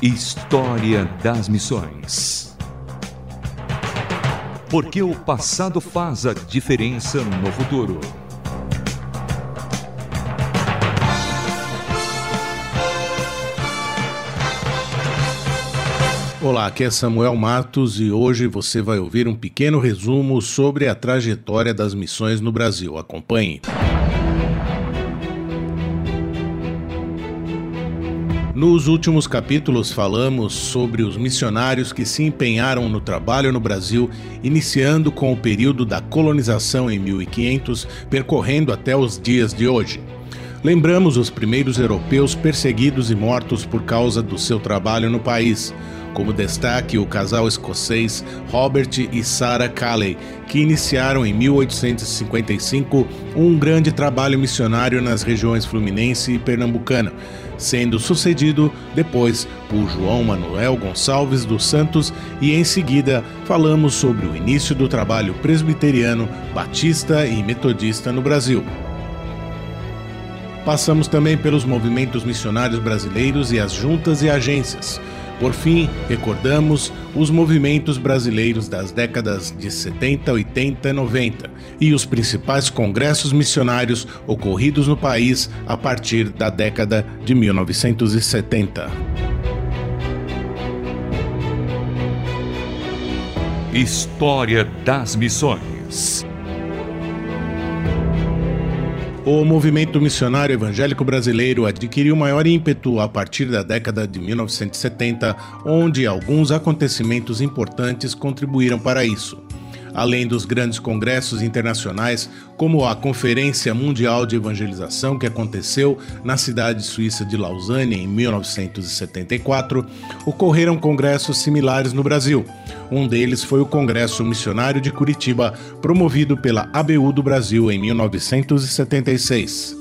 História das Missões. Porque o passado faz a diferença no futuro. Olá, aqui é Samuel Matos e hoje você vai ouvir um pequeno resumo sobre a trajetória das missões no Brasil. Acompanhe. Nos últimos capítulos falamos sobre os missionários que se empenharam no trabalho no Brasil, iniciando com o período da colonização em 1500, percorrendo até os dias de hoje. Lembramos os primeiros europeus perseguidos e mortos por causa do seu trabalho no país, como destaque o casal escocês Robert e Sarah Calley, que iniciaram em 1855 um grande trabalho missionário nas regiões fluminense e pernambucana sendo sucedido depois por João Manuel Gonçalves dos Santos e em seguida falamos sobre o início do trabalho presbiteriano, batista e metodista no Brasil. Passamos também pelos movimentos missionários brasileiros e as juntas e agências. Por fim, recordamos os movimentos brasileiros das décadas de 70, 80 e 90 e os principais congressos missionários ocorridos no país a partir da década de 1970. História das Missões O movimento missionário evangélico brasileiro adquiriu maior ímpeto a partir da década de 1970, onde alguns acontecimentos importantes contribuíram para isso além dos grandes congressos internacionais, como a Conferência Mundial de Evangelização, que aconteceu na cidade suíça de Lausanne em 1974, ocorreram congressos similares no Brasil. Um deles foi o Congresso Missionário de Curitiba, promovido pela ABU do Brasil em 1976.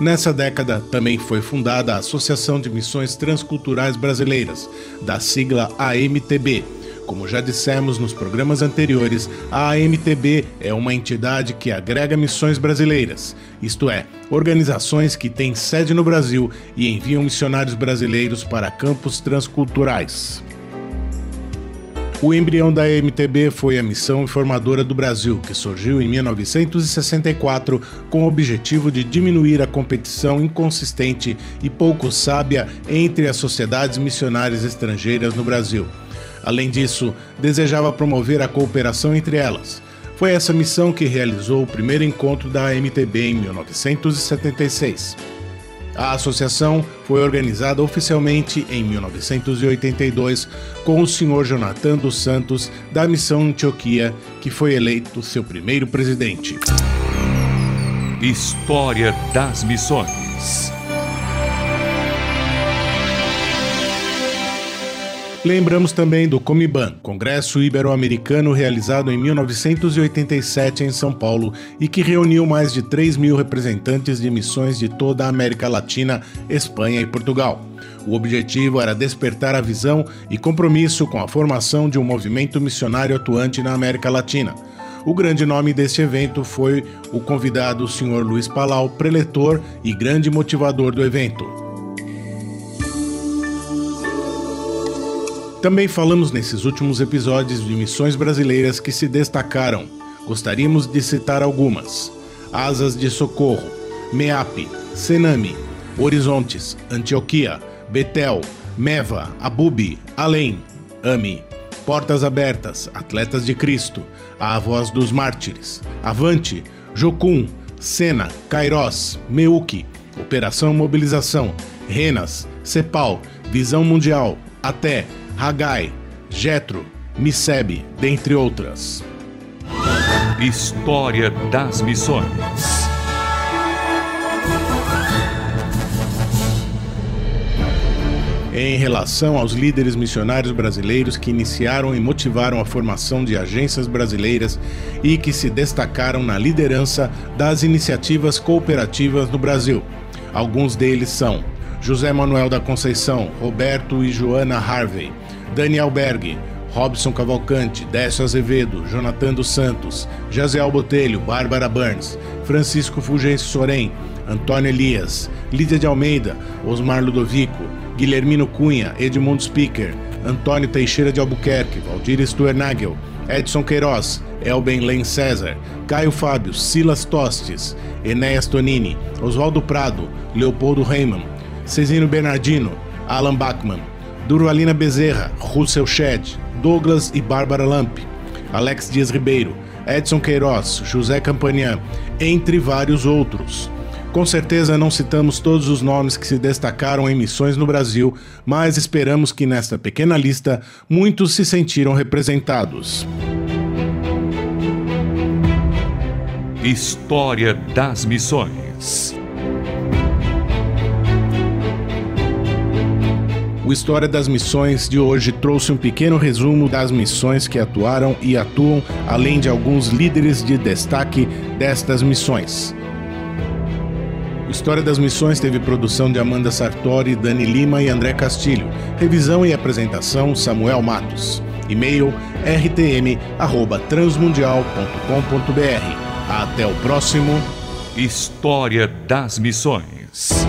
Nessa década também foi fundada a Associação de Missões Transculturais Brasileiras, da sigla AMTB, como já dissemos nos programas anteriores, a AMTB é uma entidade que agrega missões brasileiras, isto é, organizações que têm sede no Brasil e enviam missionários brasileiros para campos transculturais. O embrião da AMTB foi a Missão Informadora do Brasil, que surgiu em 1964 com o objetivo de diminuir a competição inconsistente e pouco sábia entre as sociedades missionárias estrangeiras no Brasil. Além disso, desejava promover a cooperação entre elas. Foi essa missão que realizou o primeiro encontro da AMTB em 1976. A associação foi organizada oficialmente em 1982 com o Sr. Jonathan dos Santos, da Missão Antioquia, que foi eleito seu primeiro presidente. História das Missões Lembramos também do Comiban, Congresso Ibero-Americano realizado em 1987 em São Paulo e que reuniu mais de 3 mil representantes de missões de toda a América Latina, Espanha e Portugal. O objetivo era despertar a visão e compromisso com a formação de um movimento missionário atuante na América Latina. O grande nome deste evento foi o convidado Sr. Luiz Palau, preletor e grande motivador do evento. Também falamos nesses últimos episódios de missões brasileiras que se destacaram. Gostaríamos de citar algumas: Asas de Socorro, MEAP, Senami, Horizontes, Antioquia, Betel, Meva, Abubi, Além, AMI, Portas Abertas, Atletas de Cristo, A Voz dos Mártires, Avante, Jocum, Sena, Kairos, Meuque, Operação Mobilização, Renas, Cepal, Visão Mundial, Até, Hagai, Jetro, Misebe, dentre outras. História das Missões. Em relação aos líderes missionários brasileiros que iniciaram e motivaram a formação de agências brasileiras e que se destacaram na liderança das iniciativas cooperativas no Brasil. Alguns deles são José Manuel da Conceição, Roberto e Joana Harvey, Daniel Berg, Robson Cavalcante, Décio Azevedo, Jonathan dos Santos, Jaziel Botelho, Bárbara Burns, Francisco Fulgêncio Sorém, Antônio Elias, Lídia de Almeida, Osmar Ludovico, Guilhermino Cunha, Edmundo Speaker, Antônio Teixeira de Albuquerque, Valdir Stuernagel, Edson Queiroz, Elben Len César, Caio Fábio, Silas Tostes, Enéas Tonini, Oswaldo Prado, Leopoldo Reimann, Cezino Bernardino, Alan Bachmann, Durvalina Bezerra, Russell Shed, Douglas e Bárbara Lamp, Alex Dias Ribeiro, Edson Queiroz, José Campanian, entre vários outros. Com certeza não citamos todos os nomes que se destacaram em missões no Brasil, mas esperamos que nesta pequena lista muitos se sentiram representados. História das Missões. O História das Missões de hoje trouxe um pequeno resumo das missões que atuaram e atuam, além de alguns líderes de destaque destas missões. O História das Missões teve produção de Amanda Sartori, Dani Lima e André Castilho. Revisão e apresentação Samuel Matos. E-mail rtm@transmundial.com.br. Até o próximo História das Missões.